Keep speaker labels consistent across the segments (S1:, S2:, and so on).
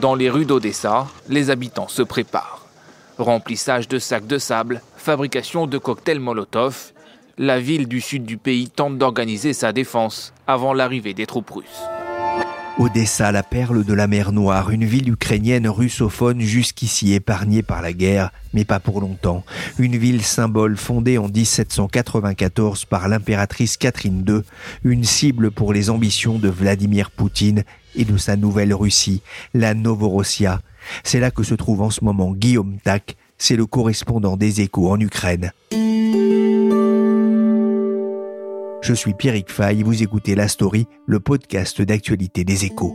S1: Dans les rues d'Odessa, les habitants se préparent. Remplissage de sacs de sable, fabrication de cocktails Molotov, la ville du sud du pays tente d'organiser sa défense avant l'arrivée des troupes russes.
S2: Odessa, la perle de la mer Noire, une ville ukrainienne russophone jusqu'ici épargnée par la guerre, mais pas pour longtemps. Une ville symbole fondée en 1794 par l'impératrice Catherine II, une cible pour les ambitions de Vladimir Poutine et de sa nouvelle Russie, la Novorossia. C'est là que se trouve en ce moment Guillaume Tac, c'est le correspondant des échos en Ukraine. Je suis Pierrick Fay, vous écoutez La Story, le podcast d'actualité des échos.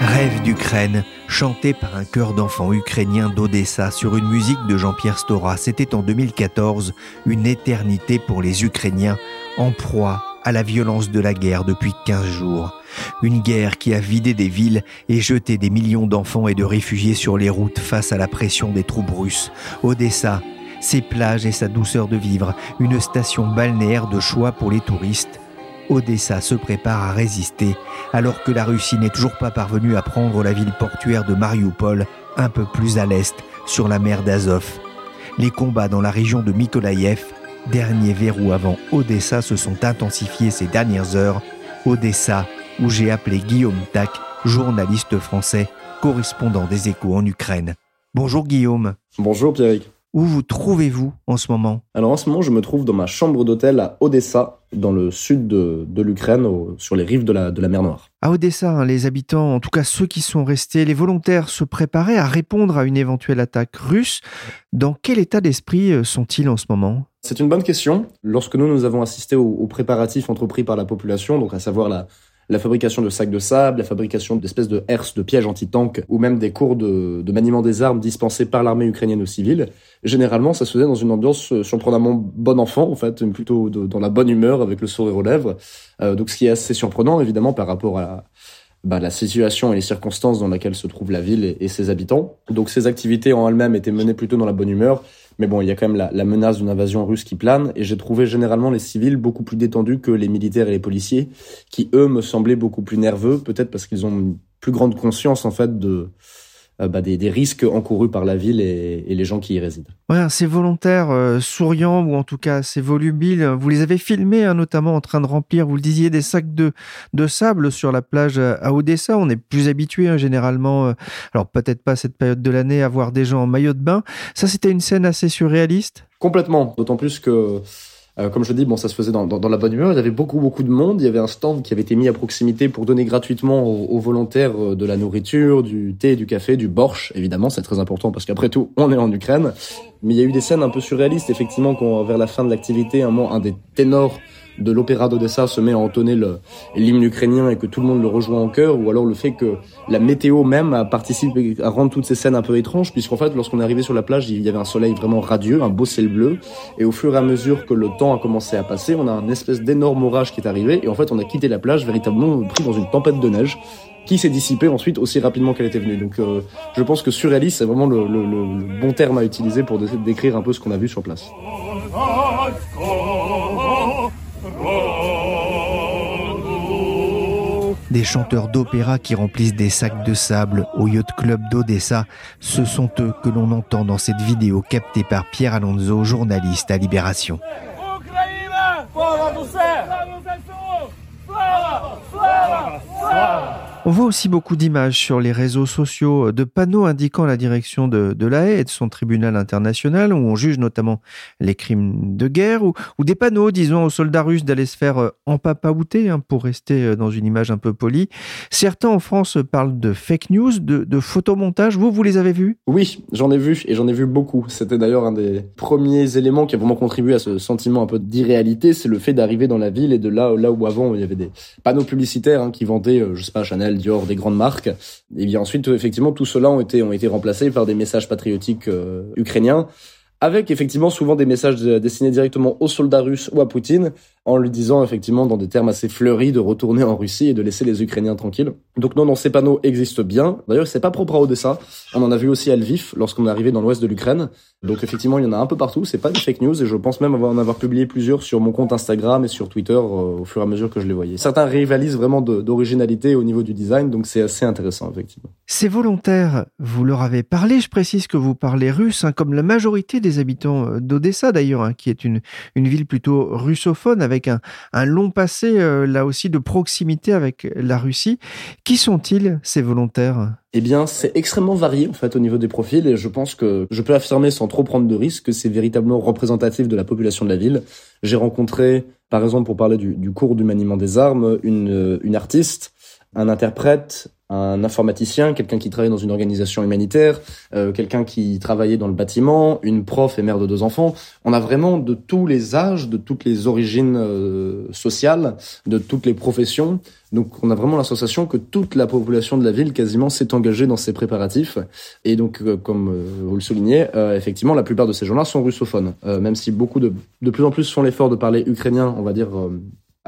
S2: Rêve d'Ukraine, chanté par un chœur d'enfants ukrainiens d'Odessa sur une musique de Jean-Pierre Stora. C'était en 2014, une éternité pour les Ukrainiens en proie à la violence de la guerre depuis 15 jours. Une guerre qui a vidé des villes et jeté des millions d'enfants et de réfugiés sur les routes face à la pression des troupes russes. Odessa, ses plages et sa douceur de vivre, une station balnéaire de choix pour les touristes. Odessa se prépare à résister alors que la Russie n'est toujours pas parvenue à prendre la ville portuaire de Mariupol, un peu plus à l'est, sur la mer d'Azov. Les combats dans la région de Mykolaïev dernier verrou avant Odessa se sont intensifiés ces dernières heures. Odessa, où j'ai appelé Guillaume Tac, journaliste français, correspondant des échos en Ukraine. Bonjour Guillaume.
S3: Bonjour Pierrick.
S2: Où vous trouvez-vous en ce moment?
S3: Alors en ce moment, je me trouve dans ma chambre d'hôtel à Odessa, dans le sud de, l'Ukraine, sur les rives de la, de la mer Noire.
S2: À Odessa, hein, les habitants, en tout cas ceux qui sont restés, les volontaires se préparaient à répondre à une éventuelle attaque russe. Dans quel état d'esprit euh, sont-ils en ce moment?
S3: C'est une bonne question. Lorsque nous, nous avons assisté aux, préparatifs entrepris par la population, donc à savoir la, la fabrication de sacs de sable, la fabrication d'espèces de herses, de pièges anti-tanks, ou même des cours de, de maniement des armes dispensés par l'armée ukrainienne aux civils, généralement, ça se faisait dans une ambiance euh, surprenamment bon enfant, en fait, plutôt dans la bonne humeur, avec le sourire aux lèvres. Euh, donc, ce qui est assez surprenant, évidemment, par rapport à bah, la situation et les circonstances dans lesquelles se trouve la ville et, et ses habitants. Donc, ces activités en elles-mêmes étaient menées plutôt dans la bonne humeur mais bon, il y a quand même la, menace d'une invasion russe qui plane, et j'ai trouvé généralement les civils beaucoup plus détendus que les militaires et les policiers, qui eux me semblaient beaucoup plus nerveux, peut-être parce qu'ils ont une plus grande conscience en fait de bah, des, risques encourus par la ville et, les gens qui y résident.
S2: Ouais, ces volontaires euh, souriants ou en tout cas ces volubiles, vous les avez filmés hein, notamment en train de remplir, vous le disiez, des sacs de, de sable sur la plage à Odessa. On est plus habitué hein, généralement, euh, alors peut-être pas cette période de l'année, à voir des gens en maillot de bain. Ça, c'était une scène assez surréaliste?
S3: Complètement, d'autant plus que euh, comme je dis, bon, ça se faisait dans, dans, la bonne humeur. Il y avait beaucoup, beaucoup de monde. Il y avait un stand qui avait été mis à proximité pour donner gratuitement aux, volontaires euh, de la nourriture, du thé, du café, du borsch. Évidemment, c'est très important parce qu'après tout, on est en Ukraine. Mais il y a eu des scènes un peu surréalistes, effectivement, quand vers la fin de l'activité, un, un des ténors de l'opéra d'Odessa se met à entonner l'hymne ukrainien et que tout le monde le rejoint en chœur, ou alors le fait que la météo même a participé à rendre toutes ces scènes un peu étranges, puisqu'en fait, lorsqu'on est arrivé sur la plage, il y avait un soleil vraiment radieux, un beau ciel bleu, et au fur et à mesure que le temps a commencé à passer, on a un espèce d'énorme orage qui est arrivé, et en fait, on a quitté la plage véritablement pris dans une tempête de neige qui s'est dissipée ensuite aussi rapidement qu'elle était venue. Donc euh, je pense que surréaliste, c'est vraiment le, le, bon terme à utiliser pour décrire un peu ce qu'on a vu sur place.
S2: Des chanteurs d'opéra qui remplissent des sacs de sable au yacht club d'Odessa, ce sont eux que l'on entend dans cette vidéo captée par Pierre Alonso, journaliste à Libération. On voit aussi beaucoup d'images sur les réseaux sociaux de panneaux indiquant la direction de, de la Haye et de son tribunal international où on juge notamment les crimes de guerre ou, des panneaux disant aux soldats russes d'aller se faire euh, empapaouter hein, pour rester euh, dans une image un peu polie. Certains en France parlent de fake news, de, photomontage. Vous, vous les avez vus?
S3: Oui, j'en ai vu et j'en ai vu beaucoup. C'était d'ailleurs un des premiers éléments qui a vraiment contribué à ce sentiment un peu d'irréalité, c'est le fait d'arriver dans la ville et de là, où avant il y avait des panneaux publicitaires hein, qui vendaient, euh, je sais pas, Chanel, Dior, des grandes marques. Et bien ensuite, effectivement, tout cela ont été ont été remplacés par des messages patriotiques euh, ukrainiens avec effectivement souvent des messages destinés directement aux soldats russes ou à Poutine, en lui disant effectivement dans des termes assez fleuris de retourner en Russie et de laisser les Ukrainiens tranquilles. Donc non, non, ces panneaux existent bien. D'ailleurs, c'est pas propre à Odessa. On en a vu aussi à Lviv lorsqu'on est arrivé dans l'ouest de l'Ukraine. Donc effectivement, il y en a un peu partout. C'est pas des fake news et je pense même en avoir publié plusieurs sur mon compte Instagram et sur Twitter euh, au fur et à mesure que je les voyais. Certains rivalisent vraiment d'originalité au niveau du design, donc c'est assez intéressant effectivement.
S2: Ces volontaires, vous leur avez parlé. Je précise que vous parlez russe, hein, comme la majorité des habitants euh, d'Odessa d'ailleurs, hein, qui est une, une ville plutôt russophone un, un long passé euh, là aussi de proximité avec la Russie. Qui sont-ils ces volontaires?
S3: Eh bien, c'est extrêmement varié en fait au niveau des profils et je pense que je peux affirmer sans trop prendre de risques que c'est véritablement représentatif de la population de la ville. J'ai rencontré, par exemple, pour parler du, du cours du maniement des armes, une, une artiste, un interprète, un informaticien, quelqu'un qui travaillait dans une organisation humanitaire, euh, quelqu'un qui travaillait dans le bâtiment, une prof et mère de deux enfants. On a vraiment de tous les âges, de toutes les origines euh, sociales, de toutes les professions. Donc on a vraiment la sensation que toute la population de la ville quasiment s'est engagée dans ces préparatifs. Et donc euh, comme vous le soulignez, effectivement la plupart de ces gens-là sont russophones. même si beaucoup de, de plus en plus font l'effort de parler ukrainien, on va dire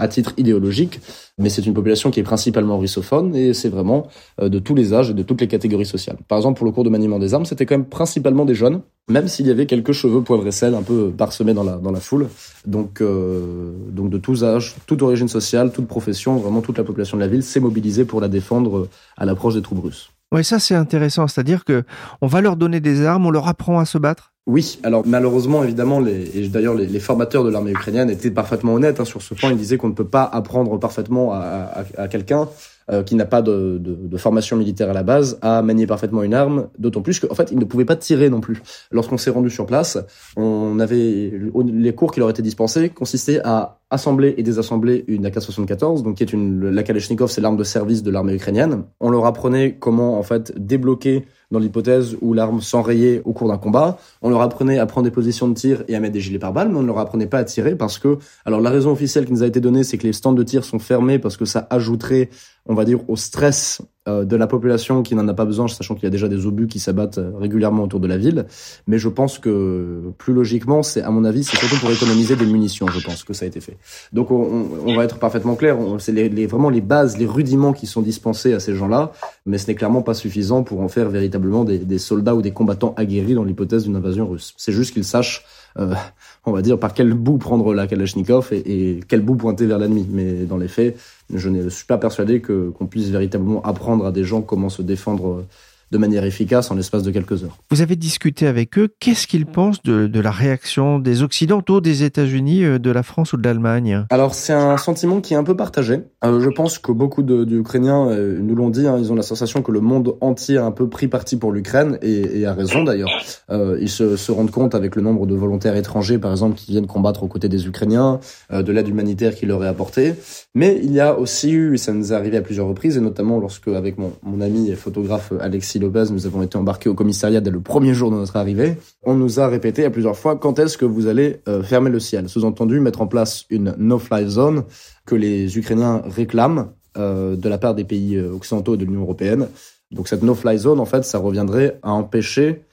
S3: à titre idéologique, mais c'est une population qui est principalement russophone et c'est vraiment euh, de tous les âges et de toutes les catégories sociales. Par exemple, pour le cours de maniement des armes, c'était quand même principalement des jeunes, même s'il y avait quelques cheveux poivre et sel un peu parsemés dans la, dans la foule. Donc, euh, donc de tous âges, toute origine sociale, toute profession, vraiment toute la population de la ville s'est mobilisée pour la défendre euh, à l'approche des troupes russes.
S2: Oui, ça c'est intéressant, c'est-à-dire que on va leur donner des armes, on leur apprend à se battre.
S3: Oui, alors malheureusement, évidemment, et d'ailleurs les, les, formateurs de l'armée ukrainienne étaient parfaitement honnêtes hein, sur ce point. Ils disaient qu'on ne peut pas apprendre parfaitement à, à, à quelqu'un euh, qui n'a pas de, de, de, formation militaire à la base à manier parfaitement une arme, d'autant plus qu'en fait, il ne pouvait pas tirer non plus. Lorsqu'on s'est rendu sur place, on avait les cours qui leur étaient dispensés consistaient à assembler et désassembler une AK-74, donc qui est une la Kalachnikov, c'est l'arme de service de l'armée ukrainienne. On leur apprenait comment en fait débloquer dans l'hypothèse où l'arme s'enrayait au cours d'un combat. On leur apprenait à prendre des positions de tir et à mettre des gilets pare-balles, mais on ne leur apprenait pas à tirer parce que, alors la raison officielle qui nous a été donnée, c'est que les stands de tir sont fermés parce que ça ajouterait, on va dire, au stress de la population qui n'en a pas besoin, sachant qu'il y a déjà des obus qui s'abattent euh, régulièrement autour de la ville. Mais je pense que plus logiquement, c'est à mon avis, c'est surtout pour économiser des munitions, je pense que ça a été fait. Donc on, on va être parfaitement clair, c'est les, les, vraiment les bases, les rudiments qui sont dispensés à ces gens-là, mais ce n'est clairement pas suffisant pour en faire véritablement des, des soldats ou des combattants aguerris dans l'hypothèse d'une invasion russe. C'est juste qu'ils sachent euh, on va dire, par quel bout prendre la Kalachnikov et, quel bout pointer vers l'ennemi. Mais dans les faits, je ne suis pas persuadé que qu'on puisse véritablement apprendre à des gens comment se défendre de manière efficace en l'espace de quelques heures.
S2: Vous avez discuté avec eux. Qu'est-ce qu'ils pensent de, de, la réaction des Occidentaux, des États-Unis, euh, de la France ou de l'Allemagne?
S3: Alors c'est un sentiment qui est un peu partagé. Euh, je pense que beaucoup d'Ukrainiens euh, nous l'ont dit. Hein, ils ont la sensation que le monde entier a un peu pris parti pour l'Ukraine et, et, a raison d'ailleurs. Euh, ils se, se, rendent compte avec le nombre de volontaires étrangers, par exemple, qui viennent combattre aux côtés des Ukrainiens, euh, de l'aide humanitaire qui leur est apportée. Mais il y a aussi eu, et ça nous est arrivé à plusieurs reprises, et notamment lorsque avec mon, mon ami et photographe Alexis Lopez, nous avons été embarqués au commissariat dès le premier jour de notre arrivée. On nous a répété à plusieurs fois quand est-ce que vous allez euh, fermer le ciel. Sous-entendu, mettre en place une no-fly zone que les Ukrainiens réclament euh, de la part des pays euh, occidentaux et de l'Union européenne. Donc cette no-fly zone, en fait, ça reviendrait à empêcher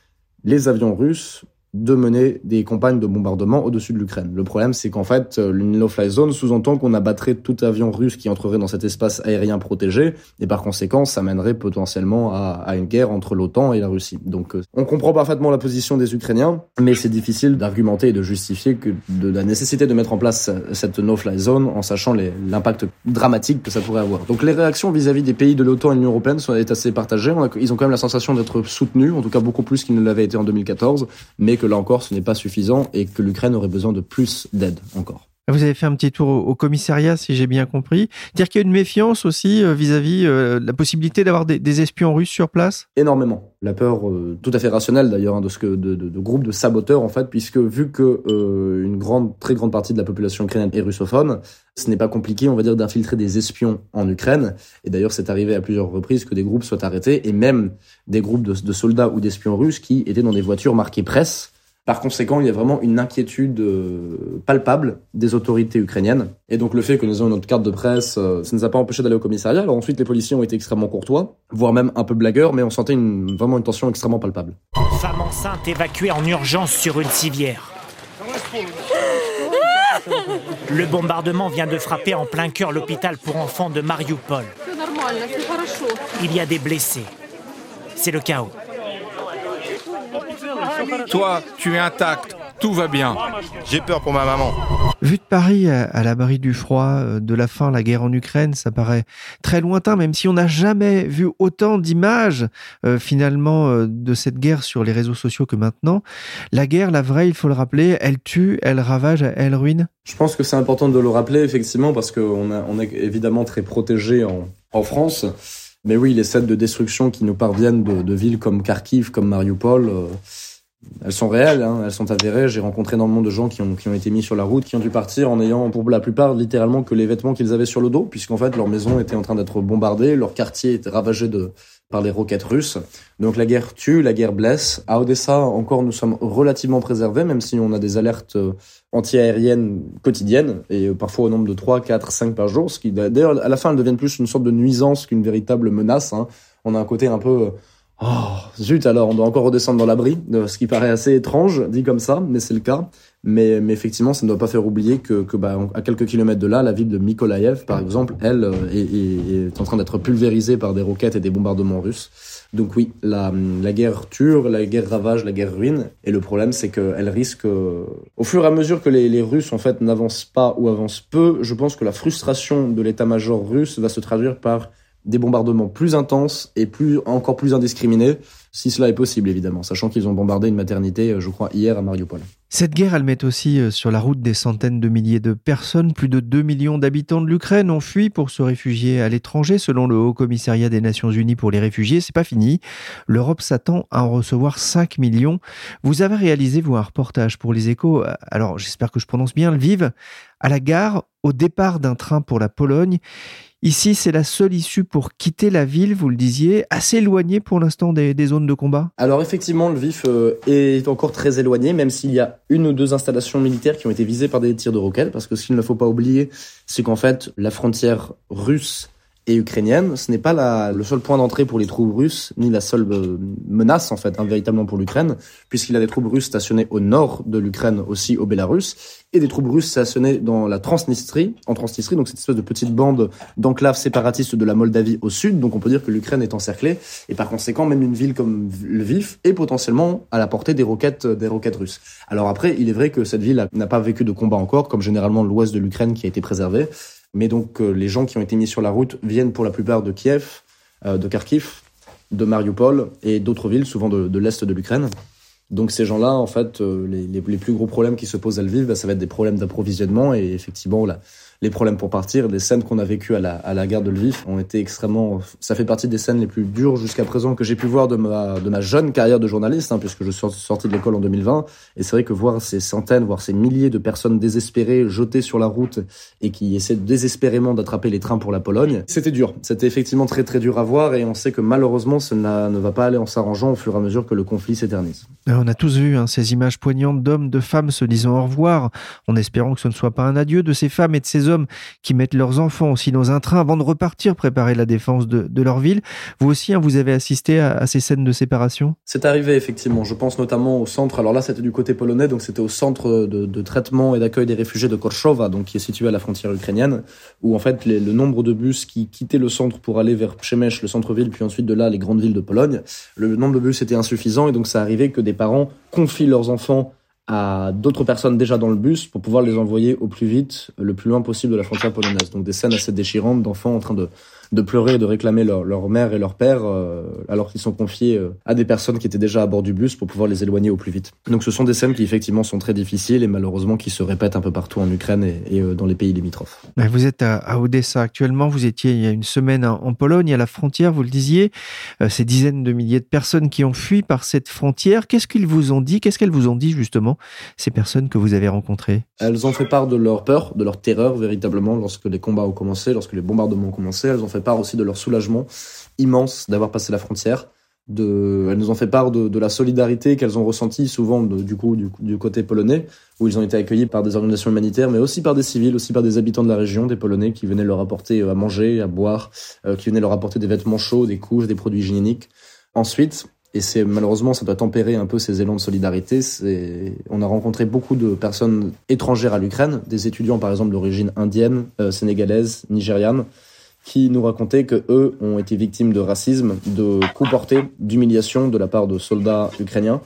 S3: les avions russes de mener des campagnes de bombardement au-dessus de l'Ukraine. Le problème, c'est qu'en fait, euh, une no-fly zone sous-entend qu'on abattrait tout avion russe qui entrerait dans cet espace aérien protégé, et par conséquent, ça mènerait potentiellement à, une guerre entre l'OTAN et la Russie. Donc, euh, on comprend parfaitement la position des Ukrainiens, mais c'est difficile d'argumenter et de justifier que de la nécessité de mettre en place cette no-fly zone en sachant l'impact dramatique que ça pourrait avoir. Donc, les réactions vis-à-vis des pays de l'OTAN et de l'Union européenne sont assez partagées. ils ont quand même la sensation d'être soutenus, en tout cas beaucoup plus qu'ils ne l'avaient été en 2014, mais que là encore, ce n'est pas suffisant et que l'Ukraine aurait besoin de plus d'aide encore.
S2: Vous avez fait un petit tour au, commissariat, si j'ai bien compris. Dire qu'il y a une méfiance aussi euh, vis-à-vis euh, de la possibilité d'avoir des, espions russes sur place?
S3: Énormément. La peur euh, tout à fait rationnelle d'ailleurs hein, de ce que de, de, groupes de saboteurs en fait, puisque vu que une grande, très grande partie de la population ukrainienne est russophone, ce n'est pas compliqué, on va dire, d'infiltrer des espions en Ukraine. Et d'ailleurs, c'est arrivé à plusieurs reprises que des groupes soient arrêtés, et même des groupes de, de soldats ou d'espions russes qui étaient dans des voitures marquées presse par conséquent, il y a vraiment une inquiétude euh, palpable des autorités ukrainiennes. Et donc le fait que nous ayons notre carte de presse, euh, ça ne nous a pas empêché d'aller au commissariat. Alors ensuite, les policiers ont été extrêmement courtois, voire même un peu blagueurs, mais on sentait une, vraiment une tension extrêmement palpable.
S4: Femme enceinte évacuée en urgence sur une civière. Le bombardement vient de frapper en plein cœur l'hôpital pour enfants de Mariupol. Il y a des blessés. C'est le chaos.
S5: Toi, tu es intact. Tout va bien.
S6: J'ai peur pour ma maman.
S2: Vu de Paris, à l'abri du froid, euh, de la faim, la guerre en Ukraine, ça paraît très lointain, même si on n'a jamais vu autant d'images euh, finalement euh, de cette guerre sur les réseaux sociaux que maintenant. La guerre, la vraie, il faut le rappeler, elle tue, elle ravage, elle ruine.
S3: Je pense que c'est important de le rappeler effectivement parce qu'on on est évidemment très protégé en, en France. Mais oui, les scènes de destruction qui nous parviennent de, de villes comme Kharkiv, comme Mariupol, elles sont réelles, hein, elles sont avérées. J'ai rencontré énormément de gens qui ont, qui ont été mis sur la route, qui ont dû partir en ayant pour la plupart littéralement que les vêtements qu'ils avaient sur le dos, puisqu'en fait leur maison était en train d'être bombardée, leur quartier était ravagé de, par les roquettes russes. Donc la guerre tue, la guerre blesse. À Odessa, encore, nous sommes relativement préservés, même si on a des alertes euh, anti-aériennes quotidiennes, et euh, parfois au nombre de 3, 4, 5 par jour, ce qui d'ailleurs à la fin elles deviennent plus une sorte de nuisance qu'une véritable menace. Hein. On a un côté un peu Oh, zut, alors on doit encore redescendre dans l'abri, ce qui paraît assez étrange, dit comme ça, mais c'est le cas. Mais, mais, effectivement, ça ne doit pas faire oublier que, que bah, à quelques kilomètres de là, la ville de Mykolaïev, par exemple, elle, euh, est, est, en train d'être pulvérisée par des roquettes et des bombardements russes. Donc oui, la, la guerre tue, la guerre ravage, la guerre ruine. Et le problème, c'est qu'elle risque, au fur et à mesure que les, les Russes, en fait, n'avancent pas ou avancent peu, je pense que la frustration de l'état-major russe va se traduire par des bombardements plus intenses et plus encore plus indiscriminés, si cela est possible évidemment, sachant qu'ils ont bombardé une maternité, euh, je crois, hier à Mariupol.
S2: Cette guerre, elle met aussi euh, sur la route des centaines de milliers de personnes. Plus de 2 millions d'habitants de l'Ukraine ont fui pour se réfugier à l'étranger, selon le Haut Commissariat des Nations Unies pour les réfugiés. C'est pas fini. L'Europe s'attend à en recevoir 5 millions. Vous avez réalisé, vous, un reportage pour les échos. Alors, j'espère que je prononce bien le vive. À la gare, au départ d'un train pour la Pologne. Ici, c'est la seule issue pour quitter la ville, vous le disiez, assez éloignée pour l'instant des, zones de combat.
S3: Alors effectivement, le vif euh, est encore très éloigné, même s'il y a une ou deux installations militaires qui ont été visées par des tirs de roquettes, parce que ce qu'il ne faut pas oublier, c'est qu'en fait, la frontière russe et ukrainienne, ce n'est pas la, le seul point d'entrée pour les troupes russes, ni la seule euh, menace en fait, hein, véritablement pour l'Ukraine, puisqu'il y a des troupes russes stationnées au nord de l'Ukraine, aussi au Bélarus, et des troupes russes stationnées dans la Transnistrie, en Transnistrie, donc cette espèce de petite bande d'enclaves séparatistes de la Moldavie au sud, donc on peut dire que l'Ukraine est encerclée, et par conséquent, même une ville comme Lviv est potentiellement à la portée des roquettes, des roquettes russes. Alors après, il est vrai que cette ville n'a pas vécu de combat encore, comme généralement l'ouest de l'Ukraine qui a été préservé, mais donc euh, les gens qui ont été mis sur la route viennent pour la plupart de Kiev, euh, de Kharkiv, de Mariupol et d'autres villes, souvent de, l'est de l'Ukraine. Donc ces gens-là, en fait, euh, les, les, plus gros problèmes qui se posent à Lviv, bah, ça va être des problèmes d'approvisionnement et effectivement, là, les problèmes pour partir. Les scènes qu'on a vécues à la, à la gare de Lviv ont été extrêmement. Ça fait partie des scènes les plus dures jusqu'à présent que j'ai pu voir de ma, de ma jeune carrière de journaliste, hein, puisque je suis sorti de l'école en 2020. Et c'est vrai que voir ces centaines, voire ces milliers de personnes désespérées, jetées sur la route et qui essaient désespérément d'attraper les trains pour la Pologne, c'était dur. C'était effectivement très très dur à voir et on sait que malheureusement, ça ne va pas aller en s'arrangeant au fur et à mesure que le conflit s'éternise.
S2: Euh, on a tous vu hein, ces images poignantes d'hommes, de femmes se disant au revoir, en espérant que ce ne soit pas un adieu de ces femmes et de ces hommes qui mettent leurs enfants aussi dans un train avant de repartir préparer la défense de, leur ville. Vous aussi, hein, vous avez assisté à, ces scènes de séparation?
S3: C'est arrivé effectivement. Je pense notamment au centre. Alors là, c'était du côté polonais, donc c'était au centre de, traitement et d'accueil des réfugiés de Korchowa, donc qui est situé à la frontière ukrainienne, où en fait le nombre de bus qui quittaient le centre pour aller vers Przemyśl, le centre-ville, puis ensuite de là les grandes villes de Pologne, le nombre de bus était insuffisant et donc ça arrivait que des parents confient leurs enfants à d'autres personnes déjà dans le bus pour pouvoir les envoyer au plus vite, le plus loin possible de la frontière polonaise. Donc des scènes assez déchirantes d'enfants en train de, de pleurer et de réclamer leur, leur mère et leur père alors qu'ils sont confiés à des personnes qui étaient déjà à bord du bus pour pouvoir les éloigner au plus vite. Donc ce sont des scènes qui effectivement sont très difficiles et malheureusement qui se répètent un peu partout en Ukraine et, dans les pays limitrophes.
S2: Vous êtes à, Odessa actuellement, vous étiez il y a une semaine en Pologne, à la frontière, vous le disiez, ces dizaines de milliers de personnes qui ont fui par cette frontière. Qu'est-ce qu'ils vous ont dit? Qu'est-ce qu'elles vous ont dit justement, ces personnes que vous avez rencontrées?
S3: Elles ont fait part de leur peur, de leur terreur véritablement lorsque les combats ont commencé, lorsque les bombardements ont commencé. Elles ont fait part aussi de leur soulagement immense d'avoir passé la frontière. Elles nous ont fait part de, la solidarité qu'elles ont ressentie souvent du coup du, côté polonais, où ils ont été accueillis par des organisations humanitaires, mais aussi par des civils, aussi par des habitants de la région, des Polonais qui venaient leur apporter euh, à manger, à boire, euh, qui venaient leur apporter des vêtements chauds, des couches, des produits hygiéniques. Ensuite, et c'est malheureusement ça doit tempérer un peu ces élans de solidarité. On a rencontré beaucoup de personnes étrangères à l'Ukraine, des étudiants par exemple d'origine indienne, euh, sénégalaise, nigériane, qui nous racontaient que eux ont été victimes de racisme, de coups portés, d'humiliation de la part de soldats ukrainiens.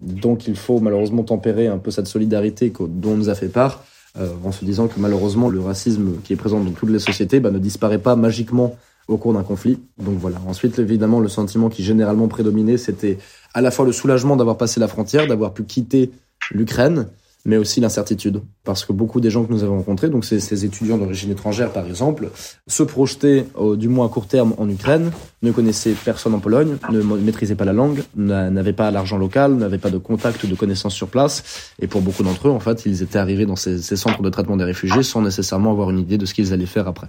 S3: Donc il faut malheureusement tempérer un peu cette solidarité dont on nous a fait part, euh, en se disant que malheureusement le racisme qui est présent dans toutes les sociétés bah, ne disparaît pas magiquement au cours d'un conflit. Donc voilà. Ensuite, évidemment, le sentiment qui généralement prédominait, c'était à la fois le soulagement d'avoir passé la frontière, d'avoir pu quitter l'Ukraine, mais aussi l'incertitude. Parce que beaucoup des gens que nous avons rencontrés, donc ces, étudiants d'origine étrangère par exemple, se projetaient, du moins à court terme, en Ukraine, ne connaissaient personne en Pologne, ne maîtrisaient pas la langue, n'avaient pas l'argent local, n'avaient pas de contact ou de connaissances sur place. Et pour beaucoup d'entre eux, en fait, ils étaient arrivés dans ces centres de traitement des réfugiés sans nécessairement avoir une idée de ce qu'ils allaient faire après.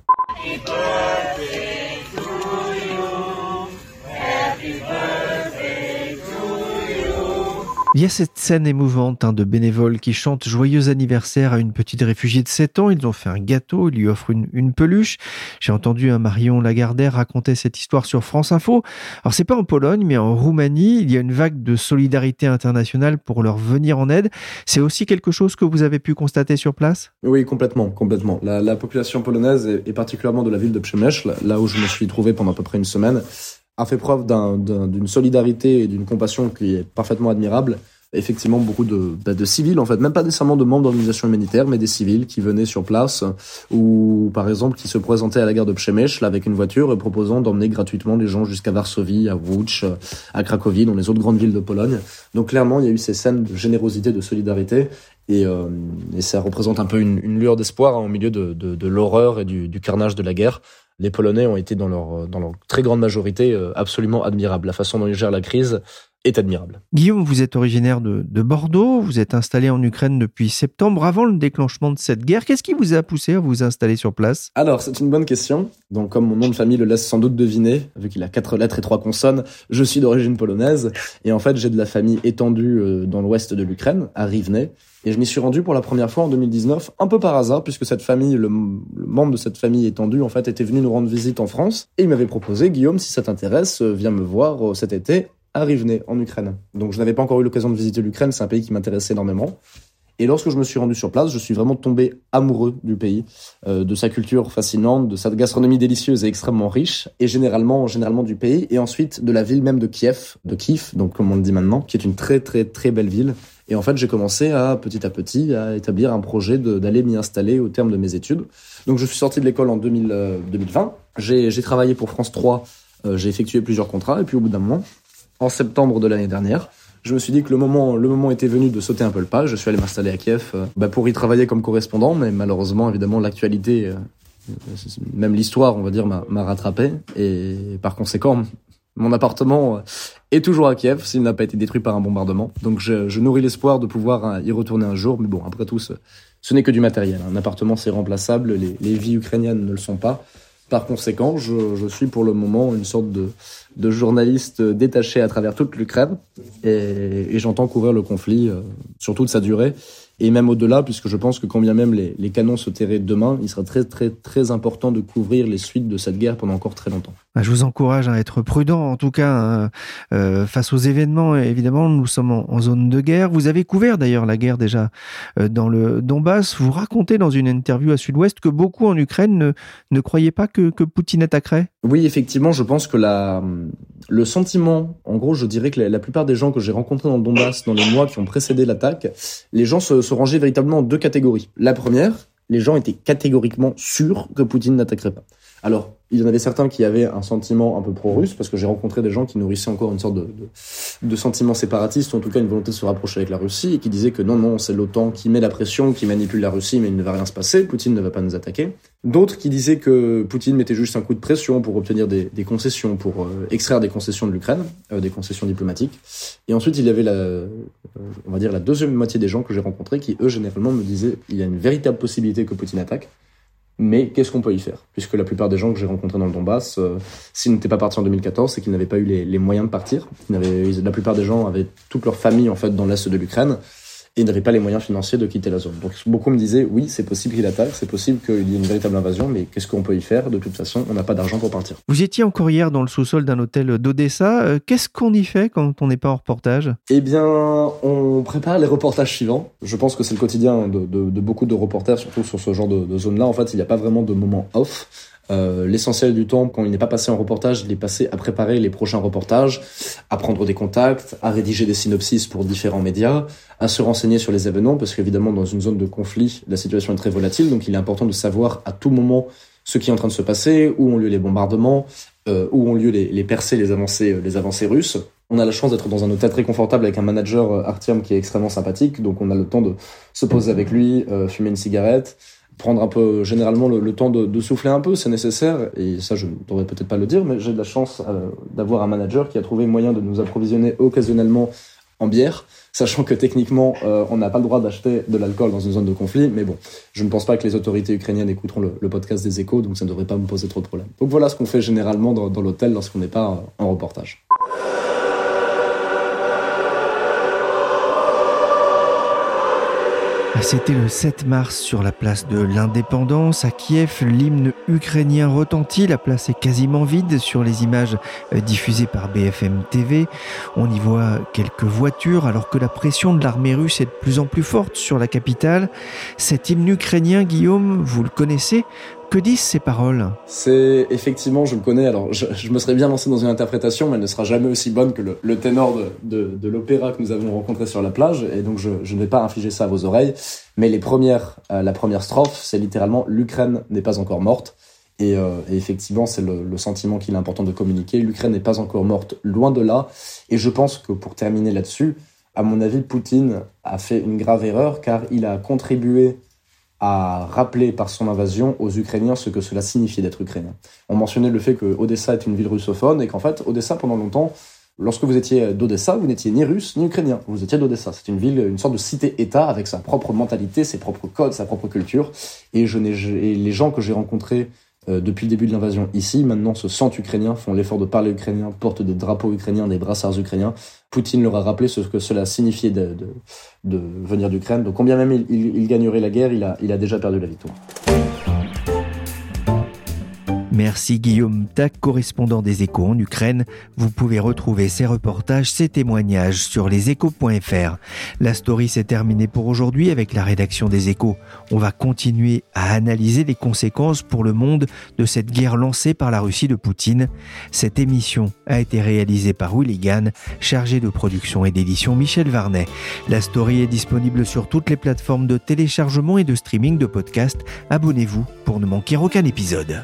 S2: Il y a cette scène émouvante hein, de bénévoles qui chantent joyeux anniversaire à une petite réfugiée de 7 ans. Ils ont fait un gâteau, ils lui offrent une, peluche. J'ai entendu un Marion Lagardère raconter cette histoire sur France Info. Alors c'est pas en Pologne, mais en Roumanie, il y a une vague de solidarité internationale pour leur venir en aide. C'est aussi quelque chose que vous avez pu constater sur place?
S3: Oui, complètement, complètement. La, population polonaise et, particulièrement de la ville de Przemysl, là où je me suis trouvé pendant à peu près une semaine, a fait preuve d'une solidarité et d'une compassion qui est parfaitement admirable. Effectivement, beaucoup de, bah, de civils, en fait, même pas nécessairement de membres d'organisations humanitaires, mais des civils qui venaient sur place ou, par exemple, qui se présentaient à la gare de Przemysl avec une voiture et proposant d'emmener gratuitement les gens jusqu'à Varsovie, à Łódź, à Cracovie, dans les autres grandes villes de Pologne. Donc, clairement, il y a eu ces scènes de générosité, de solidarité et, euh, et ça représente un peu une, une lueur d'espoir hein, au milieu de, de, de l'horreur et du, du carnage de la guerre les Polonais ont été dans leur, dans leur très grande majorité euh, absolument admirables. La façon dont ils gèrent la crise est admirable.
S2: Guillaume, vous êtes originaire de, de, Bordeaux, vous êtes installé en Ukraine depuis septembre, avant le déclenchement de cette guerre. Qu'est-ce qui vous a poussé à vous installer sur place?
S3: Alors, c'est une bonne question. Donc, comme mon nom de famille le laisse sans doute deviner, vu qu'il a quatre lettres et trois consonnes, je suis d'origine polonaise. Et en fait, j'ai de la famille étendue euh, dans l'ouest de l'Ukraine, à Rivne. Et je m'y suis rendu pour la première fois en 2019, un peu par hasard, puisque cette famille, le, membre de cette famille étendue, en fait, était venu nous rendre visite en France. Et il m'avait proposé, Guillaume, si ça t'intéresse, euh, viens me voir euh, cet été à Rivne, en Ukraine. Donc je n'avais pas encore eu l'occasion de visiter l'Ukraine, c'est un pays qui m'intéressait énormément. Et lorsque je me suis rendu sur place, je suis vraiment tombé amoureux du pays, euh, de sa culture fascinante, de sa gastronomie délicieuse et extrêmement riche, et généralement, généralement du pays, et ensuite de la ville même de Kiev, de Kiev, donc comme on le dit maintenant, qui est une très très très belle ville. Et en fait, j'ai commencé à petit à petit à établir un projet d'aller m'y installer au terme de mes études. Donc je suis sorti de l'école en 2000, 2020. Euh, j'ai travaillé pour France 3. Euh, j'ai effectué plusieurs contrats et puis au bout d'un moment, en septembre de l'année dernière, je me suis dit que le moment, le moment était venu de sauter un peu le pas. Je suis allé m'installer à Kiev euh, bah, pour y travailler comme correspondant, mais malheureusement, évidemment, l'actualité, même l'histoire, on va dire, m'a rattrapé. Et par conséquent, mon appartement euh, est toujours à Kiev s'il n'a pas été détruit par un bombardement. Donc je, je nourris l'espoir de pouvoir y retourner un jour. Mais bon, après tout, ce, ce n'est que du matériel. Un appartement, c'est remplaçable. Les, les vies ukrainiennes ne le sont pas. Par conséquent, je, je, suis pour le moment une sorte de, de journaliste détaché à travers toute l'Ukraine et, et j'entends couvrir le conflit euh, sur toute sa durée et même au-delà, puisque je pense que quand bien même les, les, canons se tairaient demain, il sera très très très important de couvrir les suites de cette guerre pendant encore très longtemps.
S2: Bah, je vous encourage à être prudent, en tout cas hein, euh, face aux événements. Évidemment, nous sommes en, zone de guerre. Vous avez couvert d'ailleurs la guerre déjà euh, dans le Donbass. Vous racontez dans une interview à Sud-Ouest que beaucoup en Ukraine ne, croyaient pas que, Poutine attaquerait.
S3: Oui, effectivement, je pense que la, le sentiment, en gros, je dirais que la, plupart des gens que j'ai rencontrés dans le Donbass dans les mois qui ont précédé l'attaque, les gens se se ranger véritablement en deux catégories. La première, les gens étaient catégoriquement sûrs que Poutine n'attaquerait pas. Alors, il y en avait certains qui avaient un sentiment un peu pro-russe, parce que j'ai rencontré des gens qui nourrissaient encore une sorte de, de, de sentiment séparatiste, ou en tout cas une volonté de se rapprocher avec la Russie, et qui disaient que non, non, c'est l'OTAN qui met la pression, qui manipule la Russie, mais il ne va rien se passer, Poutine ne va pas nous attaquer. D'autres qui disaient que Poutine mettait juste un coup de pression pour obtenir des, des concessions, pour euh, extraire des concessions de l'Ukraine, euh, des concessions diplomatiques. Et ensuite, il y avait la, euh, on va dire la deuxième moitié des gens que j'ai rencontrés qui, eux, généralement, me disaient il y a une véritable possibilité que Poutine attaque. Mais qu'est-ce qu'on peut y faire? Puisque la plupart des gens que j'ai rencontrés dans le Donbass, euh, s'ils n'étaient pas partis en 2014, c'est qu'ils n'avaient pas eu les, moyens de partir. La plupart des gens avaient toute leur famille en fait dans l'est de l'Ukraine et n'avaient pas les moyens financiers de quitter la zone. Donc beaucoup me disaient oui, c'est possible qu'il attaque, c'est possible qu'il y ait une véritable invasion, mais qu'est-ce qu'on peut y faire? De toute façon, on n'a pas d'argent pour partir.
S2: Vous étiez encore hier dans le sous-sol d'un hôtel d'Odessa. Euh, qu'est-ce qu'on y fait quand on n'est pas en reportage?
S3: Eh bien, on prépare les reportages suivants. Je pense que c'est le quotidien de, de, de, beaucoup de reporters, surtout sur ce genre de, de zone-là. En fait, il n'y a pas vraiment de moment off. Euh, L'essentiel du temps, quand il n'est pas passé en reportage, il est passé à préparer les prochains reportages, à prendre des contacts, à rédiger des synopsis pour différents médias, à se renseigner sur les événements, parce qu'évidemment, dans une zone de conflit, la situation est très volatile, donc il est important de savoir à tout moment ce qui est en train de se passer, où ont lieu les bombardements, euh, où ont lieu les, les percées, les avancées, les avancées russes. On a la chance d'être dans un hôtel très confortable avec un manager euh, Artyom qui est extrêmement sympathique, donc on a le temps de se poser avec lui, euh, fumer une cigarette, prendre un peu généralement le, temps de, souffler un peu, c'est nécessaire. Et ça, je ne devrais peut-être pas le dire, mais j'ai de la chance euh, d'avoir un manager qui a trouvé moyen de nous approvisionner occasionnellement en bière, sachant que techniquement, euh, on n'a pas le droit d'acheter de l'alcool dans une zone de conflit. Mais bon, je ne pense pas que les autorités ukrainiennes écouteront le, podcast des échos, donc ça ne devrait pas me poser trop de problèmes. Donc voilà ce qu'on fait généralement dans, dans l'hôtel lorsqu'on n'est pas en reportage.
S2: C'était le 7 mars sur la place de l'Indépendance à Kiev. L'hymne ukrainien retentit. La place est quasiment vide sur les images diffusées par BFM TV. On y voit quelques voitures alors que la pression de l'armée russe est de plus en plus forte sur la capitale. Cet hymne ukrainien, Guillaume, vous le connaissez que disent ces paroles?
S3: C'est effectivement, je le connais. Alors, je, me serais bien lancé dans une interprétation, mais elle ne sera jamais aussi bonne que le, ténor de, l'opéra que nous avons rencontré sur la plage, et donc je, ne vais pas infliger ça à vos oreilles. Mais les premières, euh, la première strophe, c'est littéralement l'Ukraine n'est pas encore morte. Et, euh, effectivement, c'est le, sentiment qu'il est important de communiquer. L'Ukraine n'est pas encore morte, loin de là. Et je pense que pour terminer là-dessus, à mon avis, Poutine a fait une grave erreur car il a contribué à rappeler par son invasion aux Ukrainiens ce que cela signifiait d'être ukrainien. On mentionnait le fait que Odessa est une ville russophone et qu'en fait, Odessa, pendant longtemps, lorsque vous étiez d'Odessa, vous n'étiez ni russe ni ukrainien. Vous étiez d'Odessa. C'est une ville, une sorte de cité-État avec sa propre mentalité, ses propres codes, sa propre culture. Et, je et les gens que j'ai rencontrés euh, depuis le début de l'invasion ici, maintenant se sentent ukrainiens, font l'effort de parler ukrainien, portent des drapeaux ukrainiens, des brassards ukrainiens. Poutine leur a rappelé ce que cela signifiait de, de, de venir d'Ukraine. Donc combien même il, il, gagnerait la guerre, il a, il a déjà perdu la victoire.
S2: Merci Guillaume Tac, correspondant des échos en Ukraine. Vous pouvez retrouver ces reportages, ces témoignages sur leséchos.fr. La story s'est terminée pour aujourd'hui avec la rédaction des échos. On va continuer à analyser les conséquences pour le monde de cette guerre lancée par la Russie de Poutine. Cette émission a été réalisée par Willy Gann, chargé de production et d'édition Michel Varnet. La story est disponible sur toutes les plateformes de téléchargement et de streaming de podcasts. Abonnez-vous pour ne manquer aucun épisode.